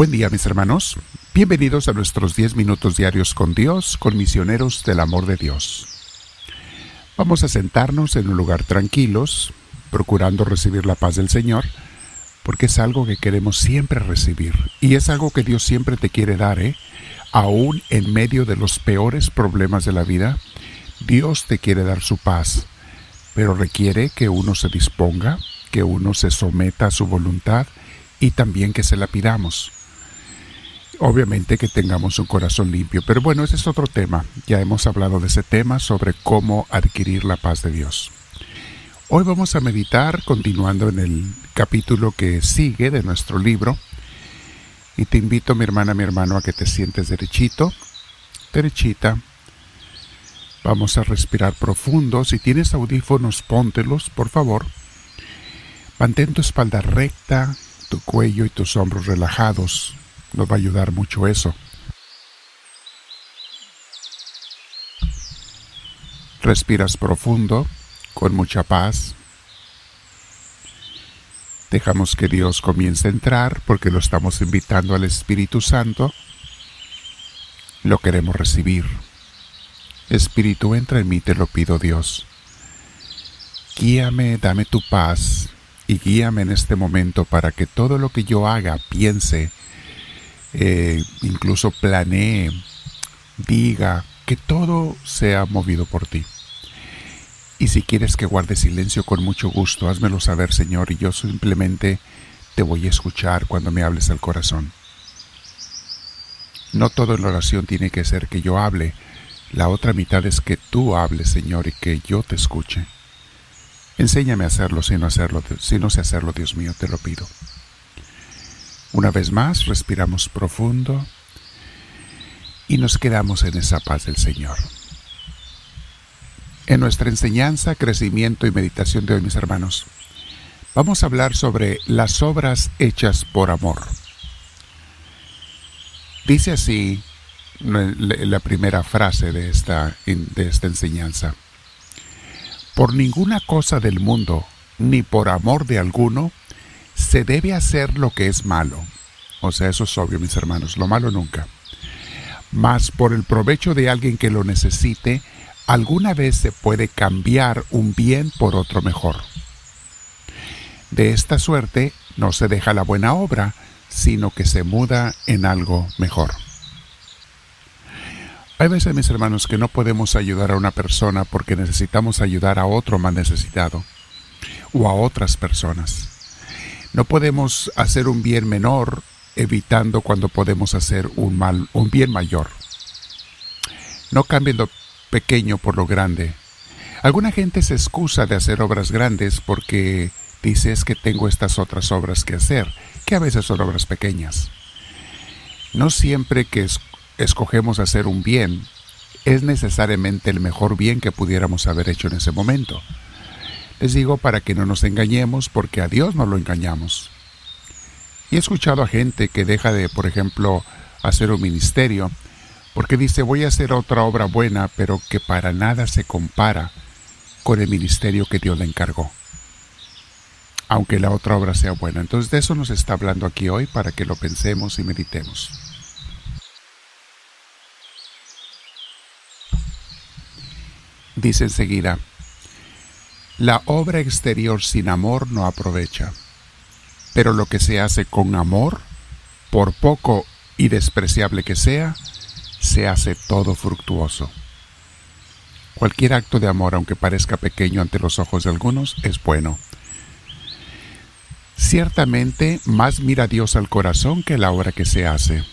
Buen día mis hermanos, bienvenidos a nuestros 10 minutos diarios con Dios, con misioneros del amor de Dios. Vamos a sentarnos en un lugar tranquilos, procurando recibir la paz del Señor, porque es algo que queremos siempre recibir y es algo que Dios siempre te quiere dar, ¿eh? Aún en medio de los peores problemas de la vida, Dios te quiere dar su paz, pero requiere que uno se disponga, que uno se someta a su voluntad y también que se la pidamos obviamente que tengamos un corazón limpio. Pero bueno, ese es otro tema. Ya hemos hablado de ese tema sobre cómo adquirir la paz de Dios. Hoy vamos a meditar continuando en el capítulo que sigue de nuestro libro. Y te invito, mi hermana, mi hermano, a que te sientes derechito, derechita. Vamos a respirar profundo. Si tienes audífonos, póntelos, por favor. Mantén tu espalda recta, tu cuello y tus hombros relajados. Nos va a ayudar mucho eso. Respiras profundo, con mucha paz. Dejamos que Dios comience a entrar porque lo estamos invitando al Espíritu Santo. Lo queremos recibir. Espíritu, entra en mí, te lo pido Dios. Guíame, dame tu paz y guíame en este momento para que todo lo que yo haga, piense, eh, incluso planee, diga, que todo sea movido por ti. Y si quieres que guarde silencio con mucho gusto, házmelo saber, Señor, y yo simplemente te voy a escuchar cuando me hables al corazón. No todo en la oración tiene que ser que yo hable, la otra mitad es que tú hables, Señor, y que yo te escuche. Enséñame a hacerlo, si no hacerlo, si no sé hacerlo, Dios mío, te lo pido. Una vez más, respiramos profundo y nos quedamos en esa paz del Señor. En nuestra enseñanza, crecimiento y meditación de hoy, mis hermanos, vamos a hablar sobre las obras hechas por amor. Dice así la primera frase de esta, de esta enseñanza. Por ninguna cosa del mundo, ni por amor de alguno, se debe hacer lo que es malo. O sea, eso es obvio, mis hermanos, lo malo nunca. Mas por el provecho de alguien que lo necesite, alguna vez se puede cambiar un bien por otro mejor. De esta suerte no se deja la buena obra, sino que se muda en algo mejor. Hay veces, mis hermanos, que no podemos ayudar a una persona porque necesitamos ayudar a otro más necesitado o a otras personas. No podemos hacer un bien menor evitando cuando podemos hacer un mal, un bien mayor. No cambien lo pequeño por lo grande. Alguna gente se excusa de hacer obras grandes porque dice es que tengo estas otras obras que hacer, que a veces son obras pequeñas. No siempre que escogemos hacer un bien es necesariamente el mejor bien que pudiéramos haber hecho en ese momento. Les digo para que no nos engañemos porque a Dios no lo engañamos. Y he escuchado a gente que deja de, por ejemplo, hacer un ministerio porque dice voy a hacer otra obra buena pero que para nada se compara con el ministerio que Dios le encargó. Aunque la otra obra sea buena. Entonces de eso nos está hablando aquí hoy para que lo pensemos y meditemos. Dice enseguida, la obra exterior sin amor no aprovecha, pero lo que se hace con amor, por poco y despreciable que sea, se hace todo fructuoso. Cualquier acto de amor, aunque parezca pequeño ante los ojos de algunos, es bueno. Ciertamente, más mira Dios al corazón que la obra que se hace.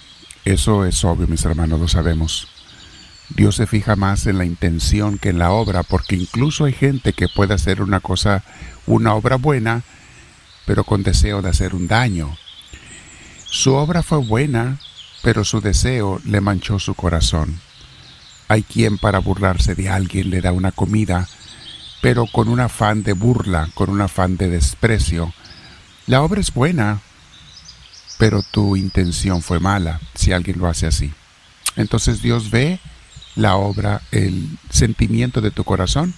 Eso es obvio, mis hermanos, lo sabemos. Dios se fija más en la intención que en la obra, porque incluso hay gente que puede hacer una cosa, una obra buena, pero con deseo de hacer un daño. Su obra fue buena, pero su deseo le manchó su corazón. Hay quien para burlarse de alguien le da una comida, pero con un afán de burla, con un afán de desprecio. La obra es buena, pero tu intención fue mala, si alguien lo hace así. Entonces Dios ve la obra, el sentimiento de tu corazón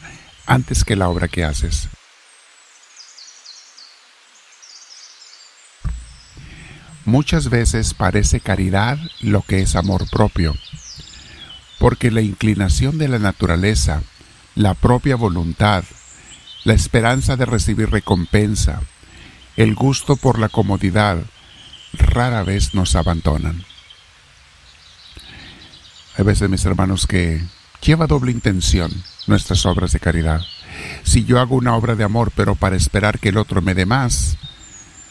antes que la obra que haces. muchas veces parece caridad lo que es amor propio, porque la inclinación de la naturaleza, la propia voluntad, la esperanza de recibir recompensa, el gusto por la comodidad, rara vez nos abandonan. Hay veces, mis hermanos, que lleva doble intención nuestras obras de caridad. Si yo hago una obra de amor, pero para esperar que el otro me dé más,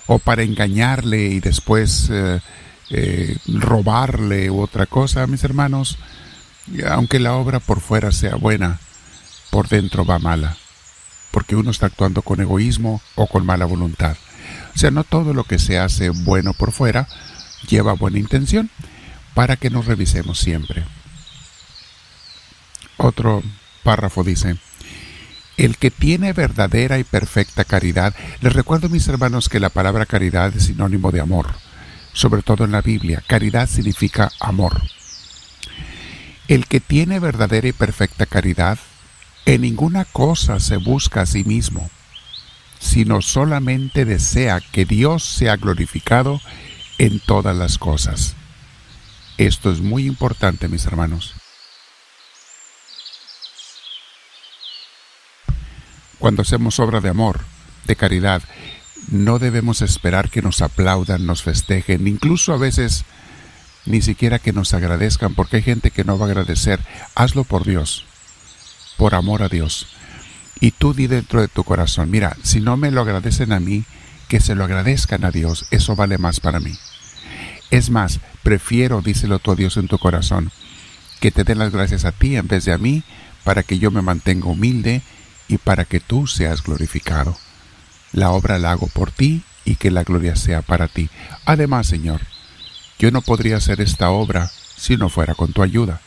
o para engañarle y después eh, eh, robarle u otra cosa, mis hermanos, aunque la obra por fuera sea buena, por dentro va mala, porque uno está actuando con egoísmo o con mala voluntad. O sea, no todo lo que se hace bueno por fuera lleva buena intención, para que nos revisemos siempre. Otro párrafo dice, el que tiene verdadera y perfecta caridad, les recuerdo mis hermanos que la palabra caridad es sinónimo de amor, sobre todo en la Biblia. Caridad significa amor. El que tiene verdadera y perfecta caridad, en ninguna cosa se busca a sí mismo, sino solamente desea que Dios sea glorificado en todas las cosas. Esto es muy importante, mis hermanos. Cuando hacemos obra de amor, de caridad, no debemos esperar que nos aplaudan, nos festejen, incluso a veces ni siquiera que nos agradezcan, porque hay gente que no va a agradecer. Hazlo por Dios, por amor a Dios. Y tú di dentro de tu corazón, mira, si no me lo agradecen a mí, que se lo agradezcan a Dios, eso vale más para mí. Es más, prefiero, díselo tú a Dios en tu corazón, que te den las gracias a ti en vez de a mí, para que yo me mantenga humilde y para que tú seas glorificado. La obra la hago por ti y que la gloria sea para ti. Además, Señor, yo no podría hacer esta obra si no fuera con tu ayuda,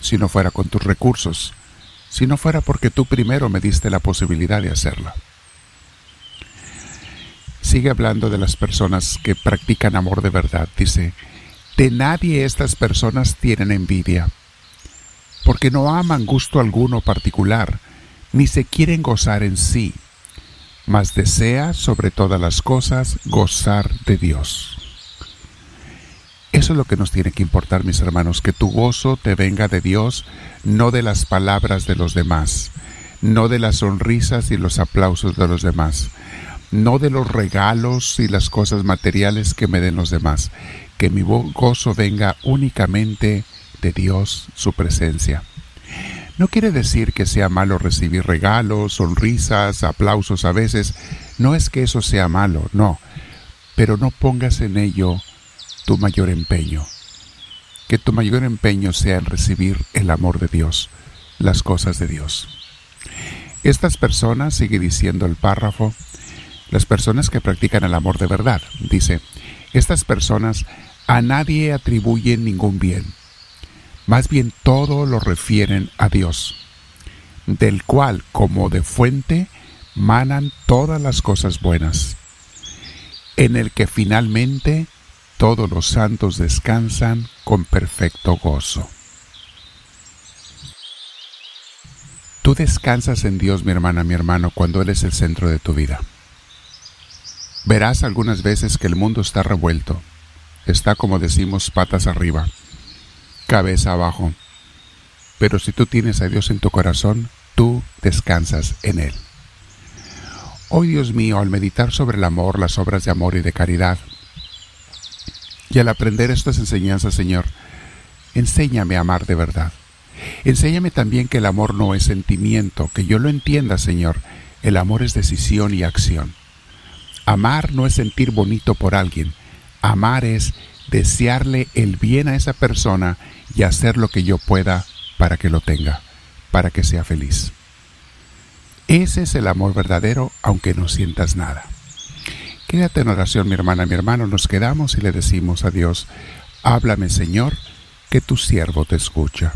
si no fuera con tus recursos, si no fuera porque tú primero me diste la posibilidad de hacerla. Sigue hablando de las personas que practican amor de verdad. Dice, de nadie estas personas tienen envidia, porque no aman gusto alguno particular, ni se quieren gozar en sí, mas desea sobre todas las cosas gozar de Dios. Eso es lo que nos tiene que importar, mis hermanos, que tu gozo te venga de Dios, no de las palabras de los demás, no de las sonrisas y los aplausos de los demás, no de los regalos y las cosas materiales que me den los demás, que mi gozo venga únicamente de Dios, su presencia. No quiere decir que sea malo recibir regalos, sonrisas, aplausos a veces. No es que eso sea malo, no. Pero no pongas en ello tu mayor empeño. Que tu mayor empeño sea en recibir el amor de Dios, las cosas de Dios. Estas personas, sigue diciendo el párrafo, las personas que practican el amor de verdad, dice, estas personas a nadie atribuyen ningún bien más bien todo lo refieren a Dios, del cual como de fuente manan todas las cosas buenas, en el que finalmente todos los santos descansan con perfecto gozo. Tú descansas en Dios, mi hermana, mi hermano, cuando Él es el centro de tu vida. Verás algunas veces que el mundo está revuelto, está como decimos patas arriba cabeza abajo. Pero si tú tienes a Dios en tu corazón, tú descansas en Él. Hoy, Dios mío, al meditar sobre el amor, las obras de amor y de caridad, y al aprender estas enseñanzas, Señor, enséñame a amar de verdad. Enséñame también que el amor no es sentimiento, que yo lo entienda, Señor. El amor es decisión y acción. Amar no es sentir bonito por alguien. Amar es desearle el bien a esa persona y hacer lo que yo pueda para que lo tenga, para que sea feliz. Ese es el amor verdadero, aunque no sientas nada. Quédate en oración, mi hermana, mi hermano. Nos quedamos y le decimos a Dios, háblame, Señor, que tu siervo te escucha.